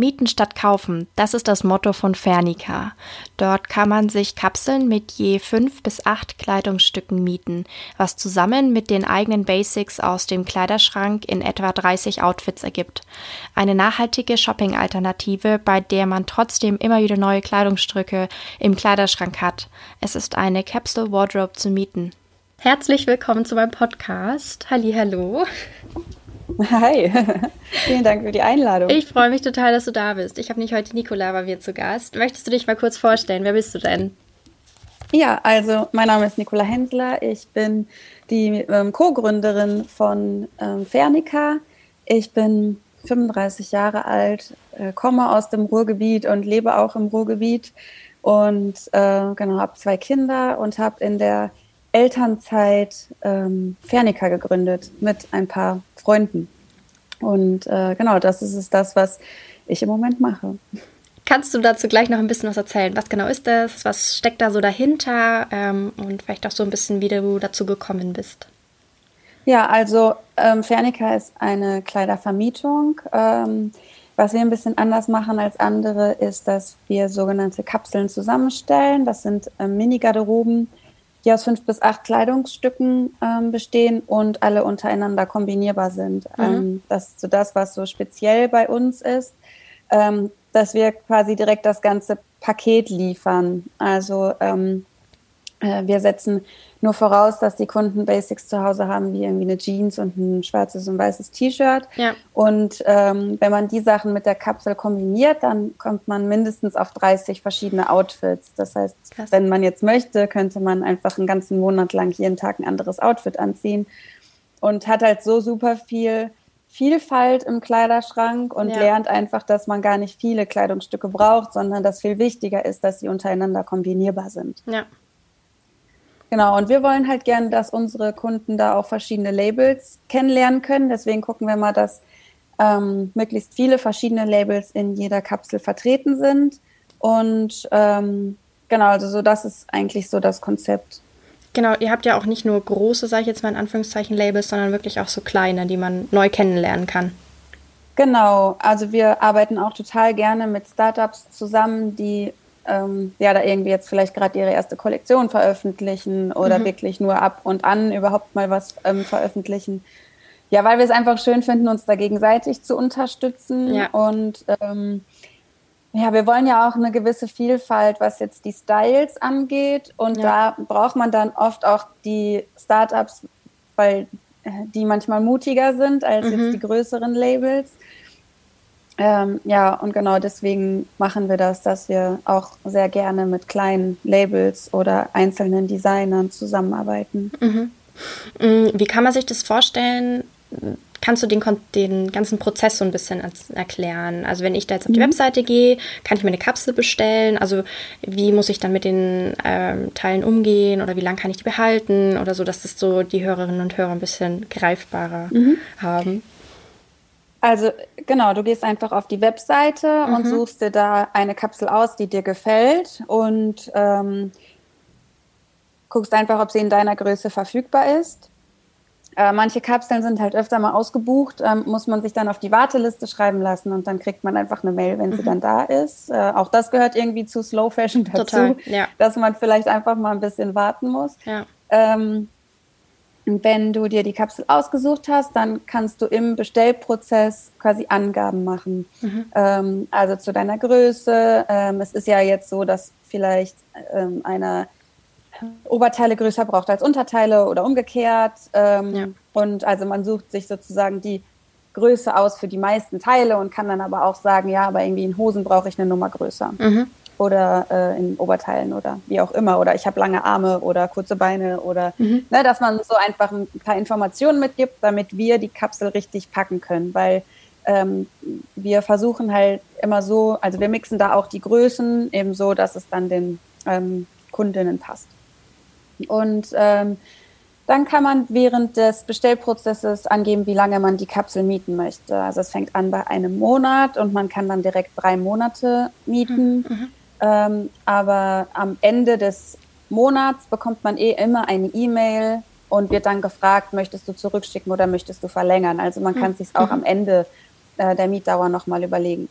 Mieten statt kaufen, das ist das Motto von Fernica. Dort kann man sich Kapseln mit je fünf bis acht Kleidungsstücken mieten, was zusammen mit den eigenen Basics aus dem Kleiderschrank in etwa 30 Outfits ergibt. Eine nachhaltige Shopping-Alternative, bei der man trotzdem immer wieder neue Kleidungsstücke im Kleiderschrank hat. Es ist eine Capsule Wardrobe zu mieten. Herzlich willkommen zu meinem Podcast. Halli, hallo. Hi, vielen Dank für die Einladung. Ich freue mich total, dass du da bist. Ich habe nicht heute Nicola bei mir zu Gast. Möchtest du dich mal kurz vorstellen? Wer bist du denn? Ja, also mein Name ist Nicola Hensler. Ich bin die ähm, Co-Gründerin von ähm, Fernica. Ich bin 35 Jahre alt, äh, komme aus dem Ruhrgebiet und lebe auch im Ruhrgebiet und äh, genau habe zwei Kinder und habe in der Elternzeit ähm, Fernica gegründet mit ein paar Freunden. Und äh, genau, das ist es das, was ich im Moment mache. Kannst du dazu gleich noch ein bisschen was erzählen? Was genau ist das? Was steckt da so dahinter? Ähm, und vielleicht auch so ein bisschen, wie du dazu gekommen bist. Ja, also ähm, Fernica ist eine Kleidervermietung. Ähm, was wir ein bisschen anders machen als andere, ist, dass wir sogenannte Kapseln zusammenstellen. Das sind äh, Mini-Garderoben, die aus fünf bis acht Kleidungsstücken ähm, bestehen und alle untereinander kombinierbar sind. Mhm. Ähm, das ist so das, was so speziell bei uns ist, ähm, dass wir quasi direkt das ganze Paket liefern. Also ähm, äh, wir setzen nur voraus, dass die Kunden Basics zu Hause haben, wie irgendwie eine Jeans und ein schwarzes und weißes T-Shirt. Ja. Und ähm, wenn man die Sachen mit der Kapsel kombiniert, dann kommt man mindestens auf 30 verschiedene Outfits. Das heißt, Krass. wenn man jetzt möchte, könnte man einfach einen ganzen Monat lang jeden Tag ein anderes Outfit anziehen und hat halt so super viel Vielfalt im Kleiderschrank und ja. lernt einfach, dass man gar nicht viele Kleidungsstücke braucht, sondern dass viel wichtiger ist, dass sie untereinander kombinierbar sind. Ja. Genau, und wir wollen halt gerne, dass unsere Kunden da auch verschiedene Labels kennenlernen können. Deswegen gucken wir mal, dass ähm, möglichst viele verschiedene Labels in jeder Kapsel vertreten sind. Und ähm, genau, also so das ist eigentlich so das Konzept. Genau, ihr habt ja auch nicht nur große, sage ich jetzt mal in Anführungszeichen, Labels, sondern wirklich auch so kleine, die man neu kennenlernen kann. Genau, also wir arbeiten auch total gerne mit Startups zusammen, die ähm, ja da irgendwie jetzt vielleicht gerade ihre erste Kollektion veröffentlichen oder mhm. wirklich nur ab und an überhaupt mal was ähm, veröffentlichen. Ja, weil wir es einfach schön finden, uns da gegenseitig zu unterstützen. Ja. Und ähm, ja, wir wollen ja auch eine gewisse Vielfalt, was jetzt die Styles angeht. Und ja. da braucht man dann oft auch die Startups, weil äh, die manchmal mutiger sind als mhm. jetzt die größeren Labels. Ähm, ja, und genau deswegen machen wir das, dass wir auch sehr gerne mit kleinen Labels oder einzelnen Designern zusammenarbeiten. Mhm. Mm, wie kann man sich das vorstellen? Kannst du den, den ganzen Prozess so ein bisschen erklären? Also wenn ich da jetzt auf die mhm. Webseite gehe, kann ich mir eine Kapsel bestellen? Also wie muss ich dann mit den ähm, Teilen umgehen oder wie lange kann ich die behalten oder so, dass das so die Hörerinnen und Hörer ein bisschen greifbarer mhm. haben? Also genau, du gehst einfach auf die Webseite mhm. und suchst dir da eine Kapsel aus, die dir gefällt und ähm, guckst einfach, ob sie in deiner Größe verfügbar ist. Äh, manche Kapseln sind halt öfter mal ausgebucht, ähm, muss man sich dann auf die Warteliste schreiben lassen und dann kriegt man einfach eine Mail, wenn mhm. sie dann da ist. Äh, auch das gehört irgendwie zu Slow Fashion dazu, Total, ja. dass man vielleicht einfach mal ein bisschen warten muss. Ja. Ähm, wenn du dir die Kapsel ausgesucht hast, dann kannst du im Bestellprozess quasi Angaben machen. Mhm. Ähm, also zu deiner Größe. Ähm, es ist ja jetzt so, dass vielleicht ähm, einer Oberteile größer braucht als Unterteile oder umgekehrt. Ähm, ja. Und also man sucht sich sozusagen die Größe aus für die meisten Teile und kann dann aber auch sagen, ja, aber irgendwie in Hosen brauche ich eine Nummer größer. Mhm oder äh, in Oberteilen oder wie auch immer oder ich habe lange Arme oder kurze Beine oder mhm. ne, dass man so einfach ein paar Informationen mitgibt, damit wir die Kapsel richtig packen können, weil ähm, wir versuchen halt immer so, also wir mixen da auch die Größen eben so, dass es dann den ähm, Kundinnen passt. Und ähm, dann kann man während des Bestellprozesses angeben, wie lange man die Kapsel mieten möchte. Also es fängt an bei einem Monat und man kann dann direkt drei Monate mieten. Mhm. Ähm, aber am Ende des Monats bekommt man eh immer eine E-Mail und wird dann gefragt, möchtest du zurückschicken oder möchtest du verlängern? Also man kann mhm. sich auch am Ende äh, der Mietdauer nochmal überlegen.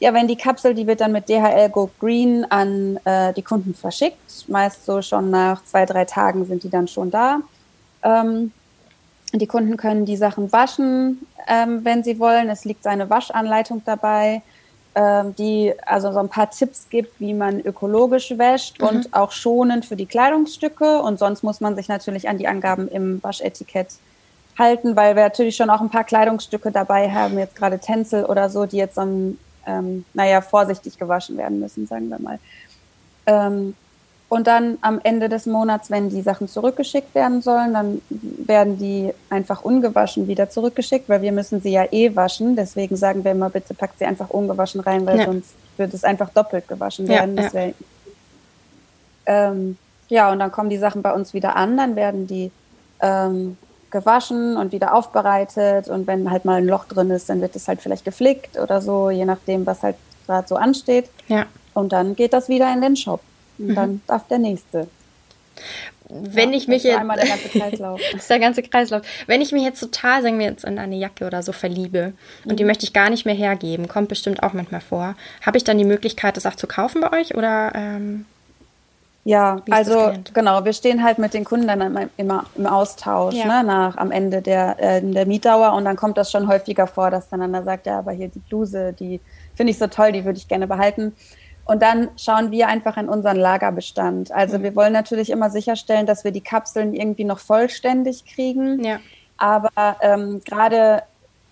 Ja, wenn die Kapsel, die wird dann mit DHL Go Green an äh, die Kunden verschickt. Meist so schon nach zwei, drei Tagen sind die dann schon da. Ähm, die Kunden können die Sachen waschen, ähm, wenn sie wollen. Es liegt eine Waschanleitung dabei die also so ein paar Tipps gibt, wie man ökologisch wäscht mhm. und auch schonend für die Kleidungsstücke. Und sonst muss man sich natürlich an die Angaben im Waschetikett halten, weil wir natürlich schon auch ein paar Kleidungsstücke dabei haben, jetzt gerade Tänzel oder so, die jetzt so, ähm, naja, vorsichtig gewaschen werden müssen, sagen wir mal. Ähm, und dann am Ende des Monats, wenn die Sachen zurückgeschickt werden sollen, dann werden die einfach ungewaschen wieder zurückgeschickt, weil wir müssen sie ja eh waschen. Deswegen sagen wir immer, bitte packt sie einfach ungewaschen rein, weil ja. sonst wird es einfach doppelt gewaschen werden. Ja, ja. Ähm, ja, und dann kommen die Sachen bei uns wieder an, dann werden die ähm, gewaschen und wieder aufbereitet. Und wenn halt mal ein Loch drin ist, dann wird es halt vielleicht geflickt oder so, je nachdem, was halt gerade so ansteht. Ja. Und dann geht das wieder in den Shop. Und mhm. dann darf der nächste. Wenn ja, ich mich jetzt. Einmal der ganze Kreislauf. ist der ganze Kreislauf. Wenn ich mich jetzt total, sagen wir jetzt, in eine Jacke oder so verliebe und mhm. die möchte ich gar nicht mehr hergeben, kommt bestimmt auch manchmal vor. Habe ich dann die Möglichkeit, das auch zu kaufen bei euch oder? Ähm, ja, also genau, wir stehen halt mit den Kunden dann immer im Austausch, ja. ne, nach am Ende der, äh, der Mietdauer und dann kommt das schon häufiger vor, dass dann einer sagt, ja, aber hier die Bluse, die finde ich so toll, die würde ich gerne behalten. Und dann schauen wir einfach in unseren Lagerbestand. Also mhm. wir wollen natürlich immer sicherstellen, dass wir die Kapseln irgendwie noch vollständig kriegen. Ja. Aber ähm, gerade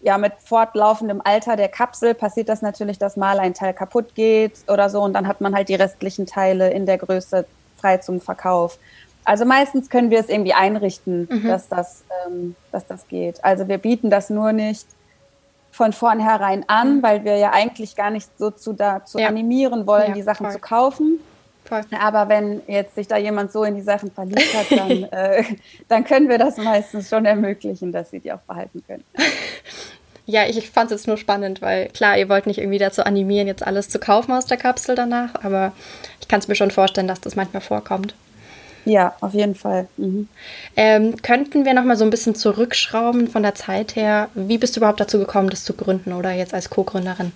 ja mit fortlaufendem Alter der Kapsel passiert das natürlich, dass mal ein Teil kaputt geht oder so und dann hat man halt die restlichen Teile in der Größe frei zum Verkauf. Also meistens können wir es irgendwie einrichten, mhm. dass, das, ähm, dass das geht. Also wir bieten das nur nicht von vornherein an, mhm. weil wir ja eigentlich gar nicht so zu dazu ja. animieren wollen, ja, die Sachen voll. zu kaufen. Voll. Aber wenn jetzt sich da jemand so in die Sachen verliebt hat, dann, äh, dann können wir das meistens schon ermöglichen, dass sie die auch behalten können. Ja, ich fand es jetzt nur spannend, weil klar, ihr wollt nicht irgendwie dazu animieren, jetzt alles zu kaufen aus der Kapsel danach, aber ich kann es mir schon vorstellen, dass das manchmal vorkommt. Ja, auf jeden Fall. Mhm. Ähm, könnten wir noch mal so ein bisschen zurückschrauben von der Zeit her? Wie bist du überhaupt dazu gekommen, das zu gründen oder jetzt als Co-Gründerin?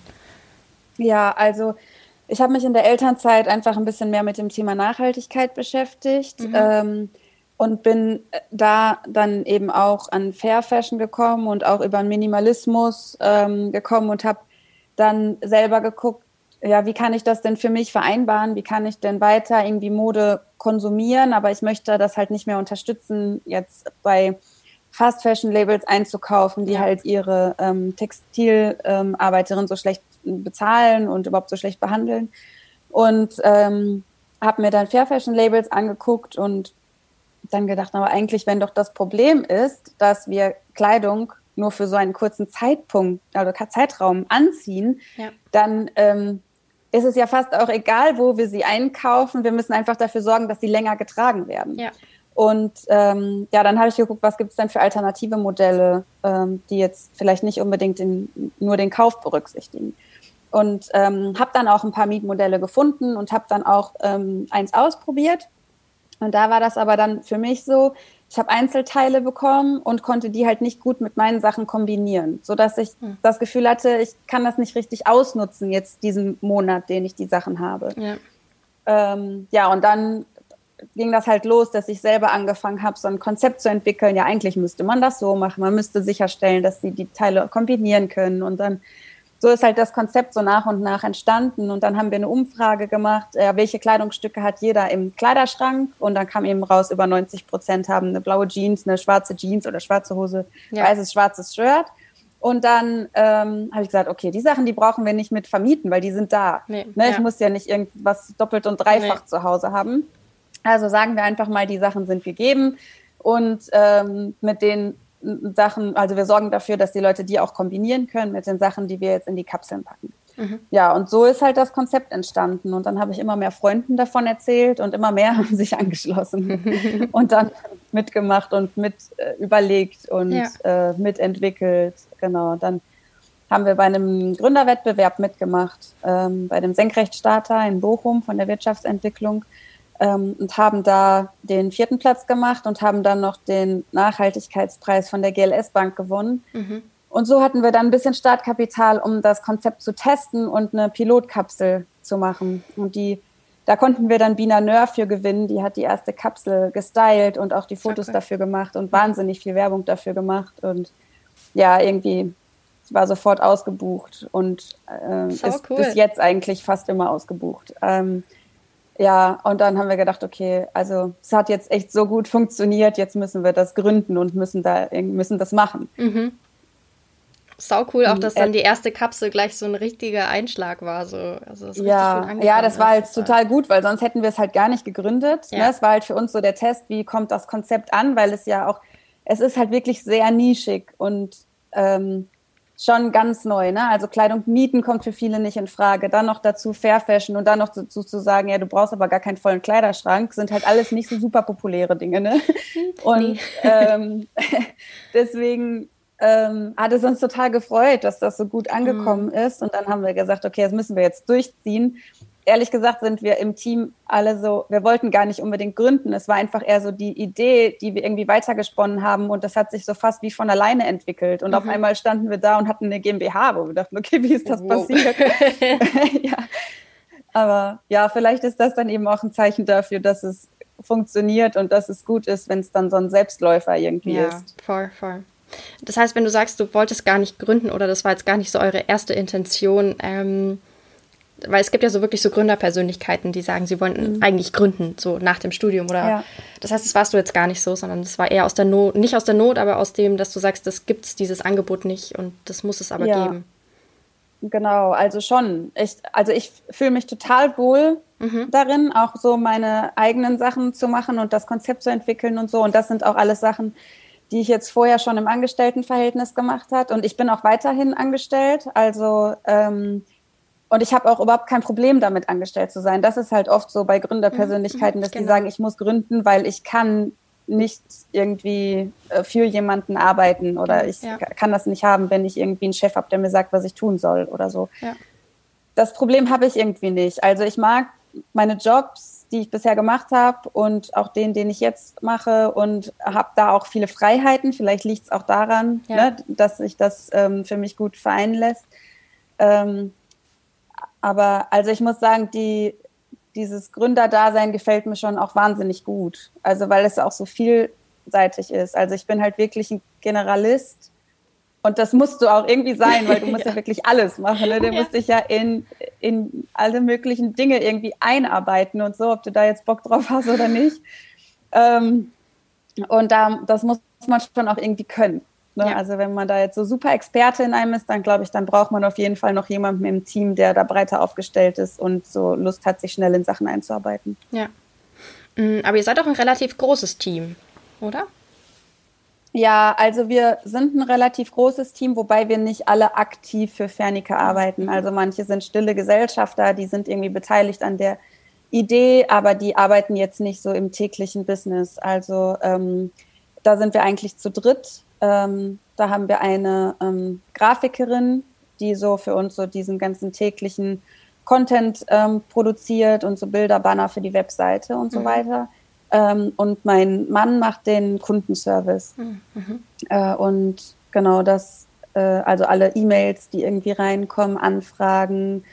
Ja, also ich habe mich in der Elternzeit einfach ein bisschen mehr mit dem Thema Nachhaltigkeit beschäftigt mhm. ähm, und bin da dann eben auch an Fair Fashion gekommen und auch über Minimalismus ähm, gekommen und habe dann selber geguckt, ja, wie kann ich das denn für mich vereinbaren? Wie kann ich denn weiter irgendwie Mode konsumieren? Aber ich möchte das halt nicht mehr unterstützen, jetzt bei Fast Fashion Labels einzukaufen, die ja. halt ihre ähm, Textilarbeiterinnen ähm, so schlecht bezahlen und überhaupt so schlecht behandeln. Und ähm, habe mir dann Fair Fashion Labels angeguckt und dann gedacht, aber eigentlich, wenn doch das Problem ist, dass wir Kleidung nur für so einen kurzen Zeitpunkt, also Zeitraum anziehen, ja. dann ähm, ist es ja fast auch egal, wo wir sie einkaufen. Wir müssen einfach dafür sorgen, dass sie länger getragen werden. Ja. Und ähm, ja, dann habe ich geguckt, was gibt es denn für alternative Modelle, ähm, die jetzt vielleicht nicht unbedingt den, nur den Kauf berücksichtigen. Und ähm, habe dann auch ein paar Mietmodelle gefunden und habe dann auch ähm, eins ausprobiert. Und da war das aber dann für mich so, ich habe Einzelteile bekommen und konnte die halt nicht gut mit meinen Sachen kombinieren, so dass ich hm. das Gefühl hatte, ich kann das nicht richtig ausnutzen jetzt diesen Monat, den ich die Sachen habe. Ja, ähm, ja und dann ging das halt los, dass ich selber angefangen habe, so ein Konzept zu entwickeln. Ja, eigentlich müsste man das so machen. Man müsste sicherstellen, dass sie die Teile kombinieren können und dann so ist halt das Konzept so nach und nach entstanden. Und dann haben wir eine Umfrage gemacht, äh, welche Kleidungsstücke hat jeder im Kleiderschrank. Und dann kam eben raus, über 90 Prozent haben eine blaue Jeans, eine schwarze Jeans oder schwarze Hose, ja. weißes, schwarzes Shirt. Und dann ähm, habe ich gesagt, okay, die Sachen, die brauchen wir nicht mit vermieten, weil die sind da. Nee, ne? Ich muss ja nicht irgendwas doppelt und dreifach nee. zu Hause haben. Also sagen wir einfach mal, die Sachen sind gegeben und ähm, mit denen Sachen, also wir sorgen dafür, dass die Leute die auch kombinieren können mit den Sachen, die wir jetzt in die Kapseln packen. Mhm. Ja, und so ist halt das Konzept entstanden. Und dann habe ich immer mehr Freunden davon erzählt und immer mehr haben sich angeschlossen und dann mitgemacht und mit äh, überlegt und ja. äh, mitentwickelt. Genau, dann haben wir bei einem Gründerwettbewerb mitgemacht, ähm, bei dem Senkrechtstarter in Bochum von der Wirtschaftsentwicklung ähm, und haben da den vierten Platz gemacht und haben dann noch den Nachhaltigkeitspreis von der GLS Bank gewonnen. Mhm. Und so hatten wir dann ein bisschen Startkapital, um das Konzept zu testen und eine Pilotkapsel zu machen. Und die, da konnten wir dann Bina Nör für gewinnen. Die hat die erste Kapsel gestylt und auch die Fotos okay. dafür gemacht und wahnsinnig viel Werbung dafür gemacht. Und ja, irgendwie war sofort ausgebucht und äh, ist cool. bis jetzt eigentlich fast immer ausgebucht. Ähm, ja, und dann haben wir gedacht, okay, also es hat jetzt echt so gut funktioniert, jetzt müssen wir das gründen und müssen da müssen das machen. Mhm. Sau cool, auch dass dann die erste Kapsel gleich so ein richtiger Einschlag war. So. Also das ja, ja, das war halt total gut, weil sonst hätten wir es halt gar nicht gegründet. Ja. Ne? Es war halt für uns so der Test, wie kommt das Konzept an, weil es ja auch, es ist halt wirklich sehr nischig und ähm, schon ganz neu. Ne? Also Kleidung mieten kommt für viele nicht in Frage. Dann noch dazu Fair Fashion und dann noch dazu zu sagen, ja, du brauchst aber gar keinen vollen Kleiderschrank, sind halt alles nicht so super populäre Dinge. Ne? Und ähm, deswegen ähm, hat es uns total gefreut, dass das so gut angekommen mhm. ist. Und dann haben wir gesagt, okay, das müssen wir jetzt durchziehen ehrlich gesagt sind wir im Team alle so, wir wollten gar nicht unbedingt gründen. Es war einfach eher so die Idee, die wir irgendwie weitergesponnen haben und das hat sich so fast wie von alleine entwickelt. Und mhm. auf einmal standen wir da und hatten eine GmbH, wo wir dachten, okay, wie ist das wow. passiert? ja. Aber ja, vielleicht ist das dann eben auch ein Zeichen dafür, dass es funktioniert und dass es gut ist, wenn es dann so ein Selbstläufer irgendwie ja, ist. Voll, voll. Das heißt, wenn du sagst, du wolltest gar nicht gründen oder das war jetzt gar nicht so eure erste Intention, ähm, weil es gibt ja so wirklich so Gründerpersönlichkeiten, die sagen, sie wollen mhm. eigentlich gründen, so nach dem Studium oder. Ja. Das heißt, das warst du jetzt gar nicht so, sondern das war eher aus der Not, nicht aus der Not, aber aus dem, dass du sagst, das gibt es dieses Angebot nicht und das muss es aber ja. geben. Genau, also schon. Ich, also ich fühle mich total wohl mhm. darin, auch so meine eigenen Sachen zu machen und das Konzept zu entwickeln und so. Und das sind auch alles Sachen, die ich jetzt vorher schon im Angestelltenverhältnis gemacht habe. Und ich bin auch weiterhin angestellt. Also ähm, und ich habe auch überhaupt kein Problem damit, angestellt zu sein. Das ist halt oft so bei Gründerpersönlichkeiten, mhm, dass genau. die sagen, ich muss gründen, weil ich kann nicht irgendwie äh, für jemanden arbeiten oder ich ja. kann das nicht haben, wenn ich irgendwie einen Chef habe, der mir sagt, was ich tun soll oder so. Ja. Das Problem habe ich irgendwie nicht. Also ich mag meine Jobs, die ich bisher gemacht habe und auch den, den ich jetzt mache und habe da auch viele Freiheiten. Vielleicht liegt es auch daran, ja. ne, dass sich das ähm, für mich gut vereinen lässt. Ähm, aber also ich muss sagen, die, dieses Gründerdasein gefällt mir schon auch wahnsinnig gut. Also weil es auch so vielseitig ist. Also ich bin halt wirklich ein Generalist. Und das musst du auch irgendwie sein, weil du musst ja, ja wirklich alles machen. Ne? Du ja. musst dich ja in, in alle möglichen Dinge irgendwie einarbeiten und so, ob du da jetzt Bock drauf hast oder nicht. Ähm, und da, das muss man schon auch irgendwie können. Ne? Ja. Also wenn man da jetzt so super Experte in einem ist, dann glaube ich, dann braucht man auf jeden Fall noch jemanden im Team, der da breiter aufgestellt ist und so Lust hat, sich schnell in Sachen einzuarbeiten. Ja. Mm, aber ihr seid doch ein relativ großes Team, oder? Ja, also wir sind ein relativ großes Team, wobei wir nicht alle aktiv für Fernica arbeiten. Also manche sind stille Gesellschafter, die sind irgendwie beteiligt an der Idee, aber die arbeiten jetzt nicht so im täglichen Business. Also ähm, da sind wir eigentlich zu dritt ähm, da haben wir eine ähm, Grafikerin, die so für uns so diesen ganzen täglichen Content ähm, produziert und so Bilder, Banner für die Webseite und so mhm. weiter. Ähm, und mein Mann macht den Kundenservice. Mhm. Äh, und genau das, äh, also alle E-Mails, die irgendwie reinkommen, Anfragen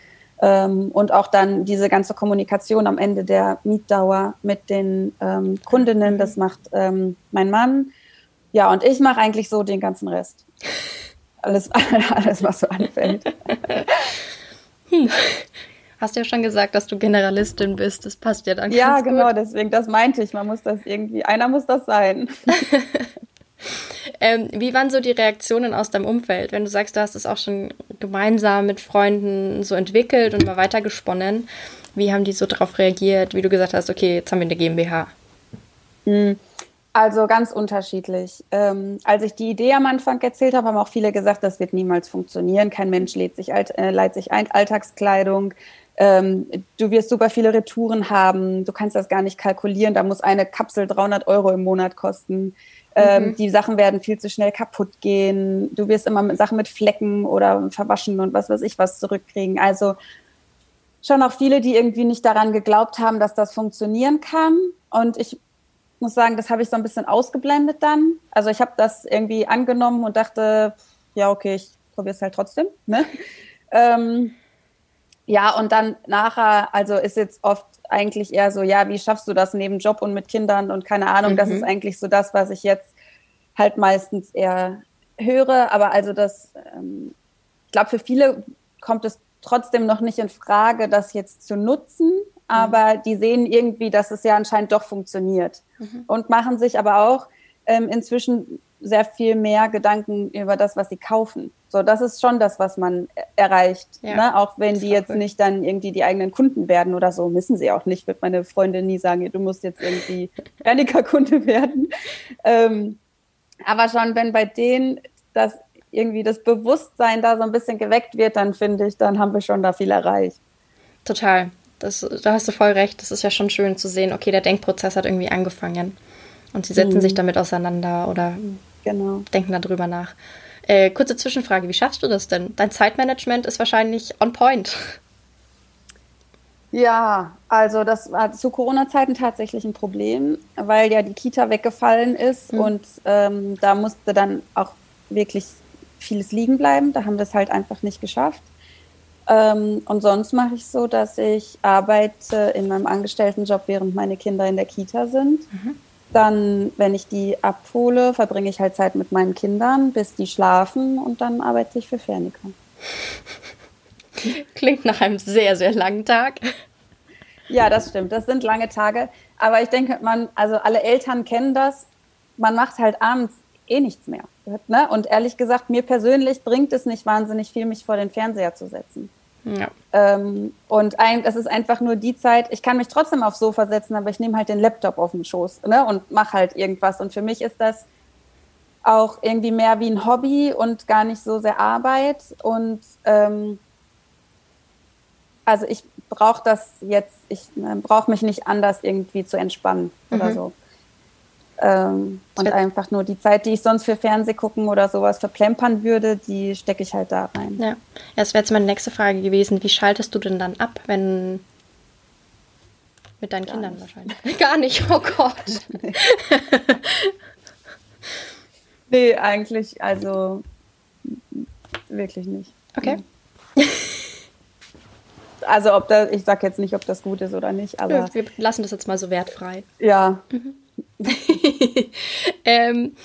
ähm, und auch dann diese ganze Kommunikation am Ende der Mietdauer mit den ähm, Kundinnen, das mhm. macht ähm, mein Mann. Ja, und ich mache eigentlich so den ganzen Rest. Alles, alles was so anfällt. Hm. Hast ja schon gesagt, dass du Generalistin bist. Das passt ja dann Ja, genau, gut. deswegen, das meinte ich. Man muss das irgendwie, einer muss das sein. ähm, wie waren so die Reaktionen aus deinem Umfeld, wenn du sagst, du hast es auch schon gemeinsam mit Freunden so entwickelt und mal weitergesponnen? Wie haben die so darauf reagiert, wie du gesagt hast, okay, jetzt haben wir eine GmbH? Mhm Also ganz unterschiedlich. Ähm, als ich die Idee am Anfang erzählt habe, haben auch viele gesagt, das wird niemals funktionieren. Kein Mensch lädt sich, äh, leiht sich ein Alltagskleidung. Ähm, du wirst super viele Retouren haben. Du kannst das gar nicht kalkulieren. Da muss eine Kapsel 300 Euro im Monat kosten. Ähm, mhm. Die Sachen werden viel zu schnell kaputt gehen. Du wirst immer mit Sachen mit Flecken oder verwaschen und was weiß ich was zurückkriegen. Also schon auch viele, die irgendwie nicht daran geglaubt haben, dass das funktionieren kann. Und ich muss sagen, das habe ich so ein bisschen ausgeblendet dann. Also ich habe das irgendwie angenommen und dachte, ja, okay, ich probiere es halt trotzdem. Ne? ähm, ja, und dann nachher, also ist jetzt oft eigentlich eher so, ja, wie schaffst du das neben Job und mit Kindern und keine Ahnung, mhm. das ist eigentlich so das, was ich jetzt halt meistens eher höre. Aber also das, ähm, ich glaube, für viele kommt es trotzdem noch nicht in Frage, das jetzt zu nutzen aber die sehen irgendwie, dass es ja anscheinend doch funktioniert mhm. und machen sich aber auch ähm, inzwischen sehr viel mehr Gedanken über das, was sie kaufen. So, das ist schon das, was man erreicht. Ja, ne? Auch wenn die jetzt cool. nicht dann irgendwie die eigenen Kunden werden oder so, müssen sie auch nicht. Wird meine Freundin nie sagen, du musst jetzt irgendwie Bernika-Kunde werden. Ähm, aber schon, wenn bei denen das irgendwie das Bewusstsein da so ein bisschen geweckt wird, dann finde ich, dann haben wir schon da viel erreicht. Total. Das, da hast du voll recht. Das ist ja schon schön zu sehen, okay, der Denkprozess hat irgendwie angefangen. Und sie setzen mhm. sich damit auseinander oder genau. denken darüber nach. Äh, kurze Zwischenfrage, wie schaffst du das denn? Dein Zeitmanagement ist wahrscheinlich on point. Ja, also das war zu Corona-Zeiten tatsächlich ein Problem, weil ja die Kita weggefallen ist mhm. und ähm, da musste dann auch wirklich vieles liegen bleiben. Da haben wir es halt einfach nicht geschafft. Ähm, und sonst mache ich so, dass ich arbeite in meinem Angestelltenjob, während meine Kinder in der Kita sind. Mhm. Dann, wenn ich die abhole, verbringe ich halt Zeit mit meinen Kindern, bis die schlafen und dann arbeite ich für Fernica. Klingt nach einem sehr, sehr langen Tag. Ja, das stimmt. Das sind lange Tage. Aber ich denke, man, also alle Eltern kennen das. Man macht halt abends eh nichts mehr. Ne? Und ehrlich gesagt, mir persönlich bringt es nicht wahnsinnig viel, mich vor den Fernseher zu setzen. Ja. Ähm, und ein, das ist einfach nur die Zeit, ich kann mich trotzdem aufs Sofa setzen, aber ich nehme halt den Laptop auf den Schoß ne, und mache halt irgendwas. Und für mich ist das auch irgendwie mehr wie ein Hobby und gar nicht so sehr Arbeit. Und ähm, also ich brauche das jetzt, ich äh, brauche mich nicht anders irgendwie zu entspannen mhm. oder so. Ähm, und einfach nur die Zeit, die ich sonst für Fernseh gucken oder sowas verplempern würde, die stecke ich halt da rein. Ja, das wäre jetzt meine nächste Frage gewesen. Wie schaltest du denn dann ab, wenn mit deinen Gar Kindern nicht. wahrscheinlich? Gar nicht, oh Gott. nee. nee, eigentlich, also wirklich nicht. Okay. Also ob das, ich sag jetzt nicht, ob das gut ist oder nicht, aber. Wir lassen das jetzt mal so wertfrei. Ja. Mhm. ähm,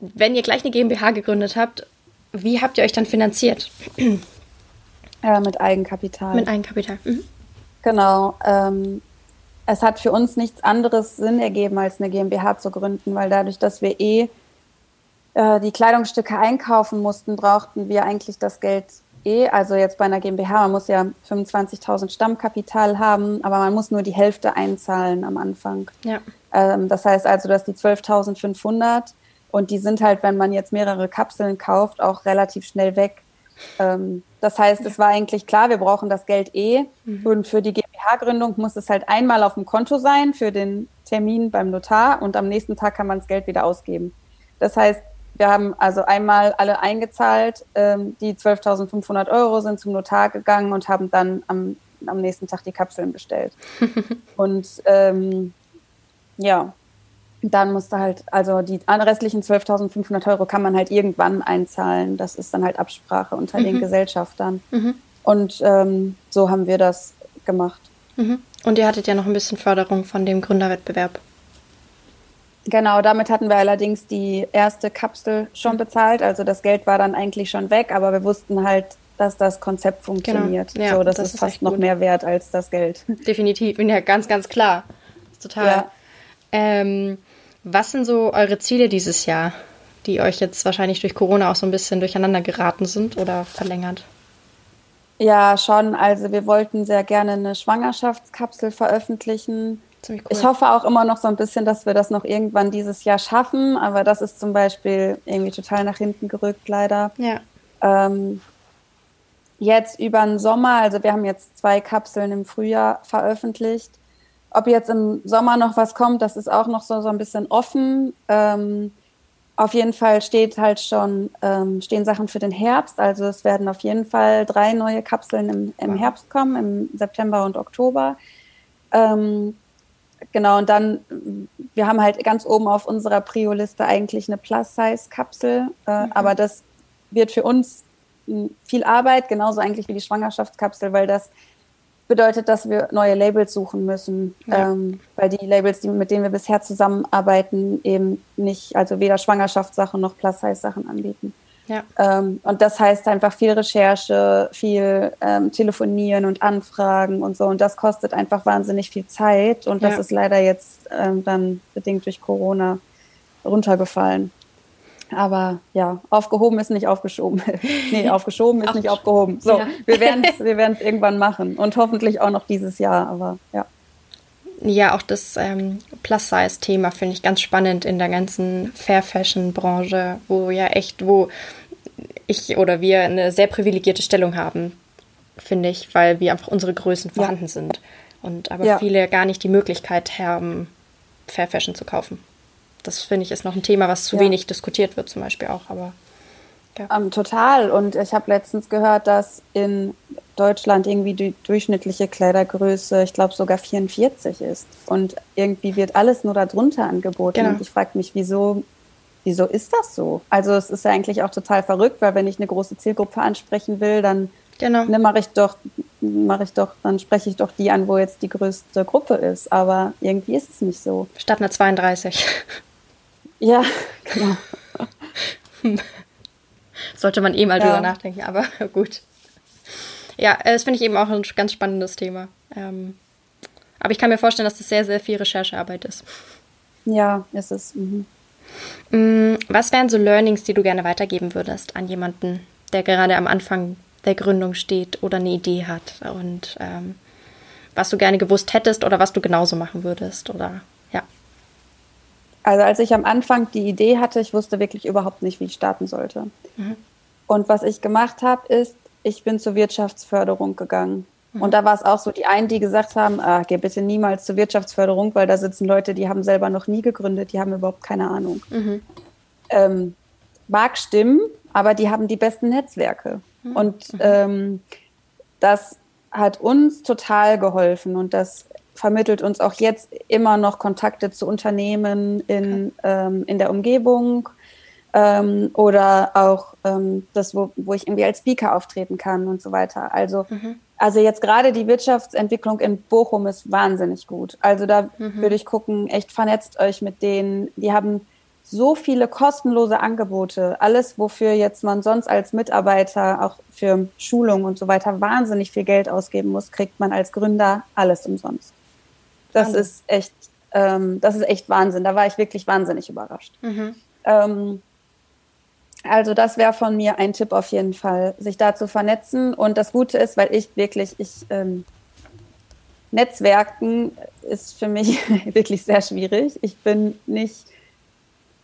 wenn ihr gleich eine GmbH gegründet habt, wie habt ihr euch dann finanziert? äh, mit Eigenkapital. Mit Eigenkapital. Mhm. Genau. Ähm, es hat für uns nichts anderes Sinn ergeben, als eine GmbH zu gründen, weil dadurch, dass wir eh äh, die Kleidungsstücke einkaufen mussten, brauchten wir eigentlich das Geld eh, also jetzt bei einer GmbH, man muss ja 25.000 Stammkapital haben, aber man muss nur die Hälfte einzahlen am Anfang. Ja. Ähm, das heißt also, dass die 12.500 und die sind halt, wenn man jetzt mehrere Kapseln kauft, auch relativ schnell weg. Ähm, das heißt, es war eigentlich klar, wir brauchen das Geld eh. Mhm. Und für die GmbH-Gründung muss es halt einmal auf dem Konto sein für den Termin beim Notar und am nächsten Tag kann man das Geld wieder ausgeben. Das heißt, wir haben also einmal alle eingezahlt, ähm, die 12.500 Euro sind zum Notar gegangen und haben dann am, am nächsten Tag die Kapseln bestellt. und ähm, ja, dann musste halt, also die restlichen 12.500 Euro kann man halt irgendwann einzahlen. Das ist dann halt Absprache unter mhm. den Gesellschaftern. Mhm. Und ähm, so haben wir das gemacht. Mhm. Und ihr hattet ja noch ein bisschen Förderung von dem Gründerwettbewerb. Genau, damit hatten wir allerdings die erste Kapsel schon bezahlt. Also das Geld war dann eigentlich schon weg, aber wir wussten halt, dass das Konzept funktioniert. Genau. Ja, so, das, das ist, ist fast noch mehr wert als das Geld. Definitiv, ja, ganz, ganz klar. Total. Ja. Ähm, was sind so eure Ziele dieses Jahr, die euch jetzt wahrscheinlich durch Corona auch so ein bisschen durcheinander geraten sind oder verlängert? Ja, schon. Also wir wollten sehr gerne eine Schwangerschaftskapsel veröffentlichen Cool. Ich hoffe auch immer noch so ein bisschen, dass wir das noch irgendwann dieses Jahr schaffen, aber das ist zum Beispiel irgendwie total nach hinten gerückt, leider. Ja. Ähm, jetzt über den Sommer, also wir haben jetzt zwei Kapseln im Frühjahr veröffentlicht. Ob jetzt im Sommer noch was kommt, das ist auch noch so, so ein bisschen offen. Ähm, auf jeden Fall steht halt schon, ähm, stehen Sachen für den Herbst. Also es werden auf jeden Fall drei neue Kapseln im, im Herbst kommen, im September und Oktober. Ähm, genau, und dann, wir haben halt ganz oben auf unserer Prio-Liste eigentlich eine Plus-Size-Kapsel, äh, mhm. aber das wird für uns viel Arbeit, genauso eigentlich wie die Schwangerschaftskapsel, weil das bedeutet, dass wir neue Labels suchen müssen, ja. ähm, weil die Labels, die, mit denen wir bisher zusammenarbeiten, eben nicht, also weder Schwangerschaftssachen noch Plus-Size-Sachen anbieten. Ja. Ähm, und das heißt einfach viel Recherche, viel ähm, Telefonieren und Anfragen und so. Und das kostet einfach wahnsinnig viel Zeit. Und das ja. ist leider jetzt ähm, dann bedingt durch Corona runtergefallen. Aber ja, aufgehoben ist nicht aufgeschoben. nee, aufgeschoben ist nicht aufgehoben. So, ja. wir werden es wir irgendwann machen und hoffentlich auch noch dieses Jahr, aber ja. Ja, auch das ähm, Plus-Size-Thema finde ich ganz spannend in der ganzen Fair-Fashion-Branche, wo ja echt, wo ich oder wir eine sehr privilegierte Stellung haben, finde ich, weil wir einfach unsere Größen vorhanden ja. sind. Und aber ja. viele gar nicht die Möglichkeit haben, Fair Fashion zu kaufen das finde ich ist noch ein Thema, was zu ja. wenig diskutiert wird, zum Beispiel auch. Aber. Ähm, total. Und ich habe letztens gehört, dass in Deutschland irgendwie die durchschnittliche Kleidergröße, ich glaube sogar 44 ist. Und irgendwie wird alles nur darunter angeboten. Genau. Und ich frage mich, wieso, wieso ist das so? Also es ist ja eigentlich auch total verrückt, weil wenn ich eine große Zielgruppe ansprechen will, dann genau. ne, mache ich doch, mache ich doch, dann spreche ich doch die an, wo jetzt die größte Gruppe ist. Aber irgendwie ist es nicht so. Statt einer 32. Ja, genau. Sollte man eh mal ja. drüber nachdenken, aber gut. Ja, äh, das finde ich eben auch ein ganz spannendes Thema. Ähm, aber ich kann mir vorstellen, dass das sehr, sehr viel Recherchearbeit ist. Ja, ist es. Mhm. Mm, was wären so Learnings, die du gerne weitergeben würdest an jemanden, der gerade am Anfang der Gründung steht oder eine Idee hat und ähm, was du gerne gewusst hättest oder was du genauso machen würdest oder also als ich am Anfang die Idee hatte, ich wusste wirklich überhaupt nicht, wie ich starten sollte. Mhm. Und was ich gemacht habe, ist, ich bin zur Wirtschaftsförderung gegangen. Mhm. Und da war es auch so, die einen, die gesagt haben, ah, geh bitte niemals zur Wirtschaftsförderung, weil da sitzen Leute, die haben selber noch nie gegründet, die haben überhaupt keine Ahnung. Mhm. Ähm, mag stimmen, aber die haben die besten Netzwerke. Mhm. Und mhm. ähm, das hat uns total geholfen und das vermittelt uns auch jetzt immer noch Kontakte zu Unternehmen in, okay. ähm, in der Umgebung ähm, oder auch ähm, das, wo, wo ich irgendwie als Speaker auftreten kann und so weiter. Also, mhm. Also jetzt gerade die Wirtschaftsentwicklung in Bochum ist wahnsinnig gut. Also da mhm. würde ich gucken, echt vernetzt euch mit denen. Die haben so viele kostenlose Angebote. Alles, wofür jetzt man sonst als Mitarbeiter auch für Schulung und so weiter wahnsinnig viel Geld ausgeben muss, kriegt man als Gründer alles umsonst. Das Wahnsinn. ist echt, ähm, das ist echt Wahnsinn. Da war ich wirklich wahnsinnig überrascht. Mhm. Ähm, also das wäre von mir ein Tipp auf jeden Fall, sich da zu vernetzen. Und das Gute ist, weil ich wirklich, ich ähm, Netzwerken ist für mich wirklich sehr schwierig. Ich bin nicht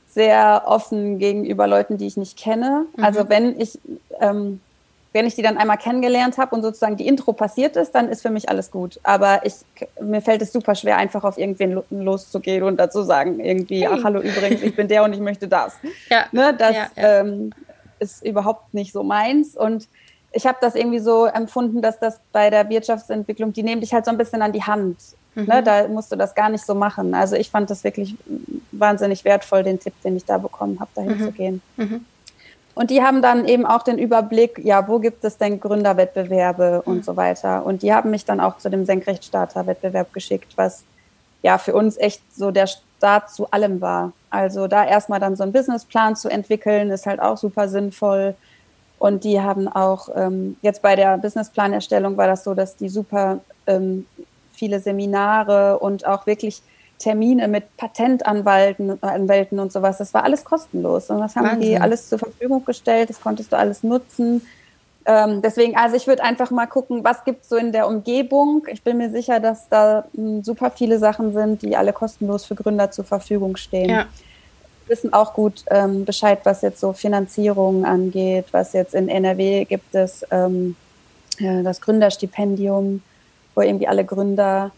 sehr offen gegenüber Leuten, die ich nicht kenne. Mhm. Also wenn ich ähm, wenn ich die dann einmal kennengelernt habe und sozusagen die Intro passiert ist, dann ist für mich alles gut. Aber ich, mir fällt es super schwer, einfach auf irgendwen loszugehen und dazu sagen, irgendwie, hey. ach hallo übrigens, ich bin der und ich möchte das. Ja. Ne, das ja, ja. Ähm, ist überhaupt nicht so meins. Und ich habe das irgendwie so empfunden, dass das bei der Wirtschaftsentwicklung, die nehmen dich halt so ein bisschen an die Hand. Ne, mhm. Ne, da musst du das gar nicht so machen. Also ich fand das wirklich wahnsinnig wertvoll, den Tipp, den ich da bekommen habe, dahin mhm. zu gehen. Mhm. Und die haben dann eben auch den Überblick, ja, wo gibt es denn Gründerwettbewerbe und mhm. so weiter. Und die haben mich dann auch zu dem Senkrechtstarter-Wettbewerb geschickt, was ja für uns echt so der Start zu allem war. Also da erstmal dann so einen Businessplan zu entwickeln, ist halt auch super sinnvoll. Und die haben auch, ähm, jetzt bei der Businessplanerstellung war das so, dass die super ähm, viele Seminare und auch wirklich Termine mit Patentanwälten Anwälten und sowas. Das war alles kostenlos. Und das haben Wahnsinn. die alles zur Verfügung gestellt. Das konntest du alles nutzen. ähm, deswegen, also ich würde einfach mal gucken, was gibt es so in der Umgebung. Ich bin mir sicher, dass da m, hm, super viele Sachen sind, die alle kostenlos für Gründer zur Verfügung stehen. Ja. Wir wissen auch gut ähm, Bescheid, was jetzt so Finanzierung angeht, was jetzt in NRW gibt es ähm, äh, das Gründerstipendium, wo irgendwie alle Gründer,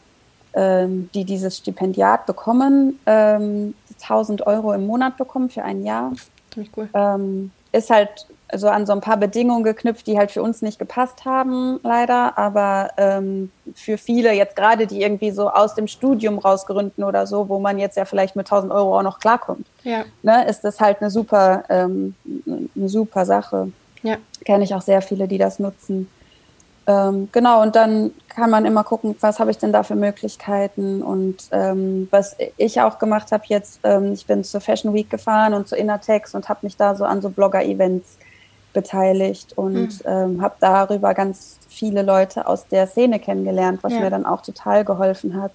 die dieses Stipendiat bekommen, 1000 ähm, Euro im Monat bekommen für ein Jahr. Ziemlich cool. Ähm, ist halt so an so ein paar Bedingungen geknüpft, die halt für uns nicht gepasst haben, leider. Aber ähm, für viele jetzt gerade, die irgendwie so aus dem Studium rausgründen oder so, wo man jetzt ja vielleicht mit 1000 Euro auch noch klarkommt, ja. ne, ist das halt eine super, ähm, eine super Sache. Ja. Kenne ich auch sehr viele, die das nutzen. Ähm, genau, und dann kann man immer gucken, was habe ich denn da für Möglichkeiten. Und ähm, was ich auch gemacht habe jetzt, ähm, ich bin zur Fashion Week gefahren und zu Innertex und habe mich da so an so Blogger-Events beteiligt und mhm. ähm, habe darüber ganz viele Leute aus der Szene kennengelernt, was ja. mir dann auch total geholfen hat,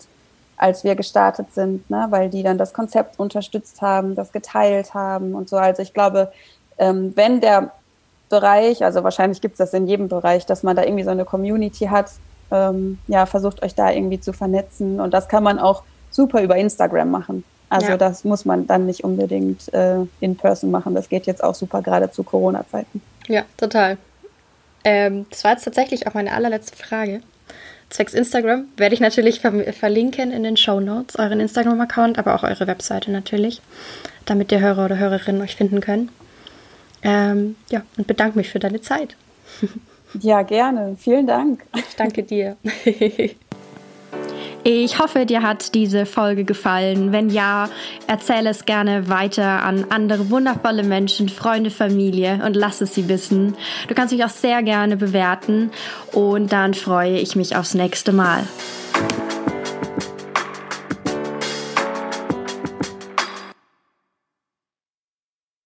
als wir gestartet sind, ne? weil die dann das Konzept unterstützt haben, das geteilt haben und so. Also ich glaube, ähm, wenn der Bereich, also wahrscheinlich gibt es das in jedem Bereich, dass man da irgendwie so eine Community hat, ähm, ja, versucht euch da irgendwie zu vernetzen und das kann man auch super über Instagram machen. Also ja. das muss man dann nicht unbedingt äh, in Person machen. Das geht jetzt auch super gerade zu Corona-Zeiten. Ja, total. Ähm, das war jetzt tatsächlich auch meine allerletzte Frage. Zwecks Instagram werde ich natürlich ver verlinken in den Show Notes, euren Instagram-Account, aber auch eure Webseite natürlich, damit der Hörer oder Hörerinnen euch finden können. Ähm, ja, und bedanke mich für deine Zeit. Ja, gerne. Vielen Dank. Ich danke dir. Ich hoffe, dir hat diese Folge gefallen. Wenn ja, erzähle es gerne weiter an andere wundervolle Menschen, Freunde, Familie und lass es sie wissen. Du kannst mich auch sehr gerne bewerten und dann freue ich mich aufs nächste Mal.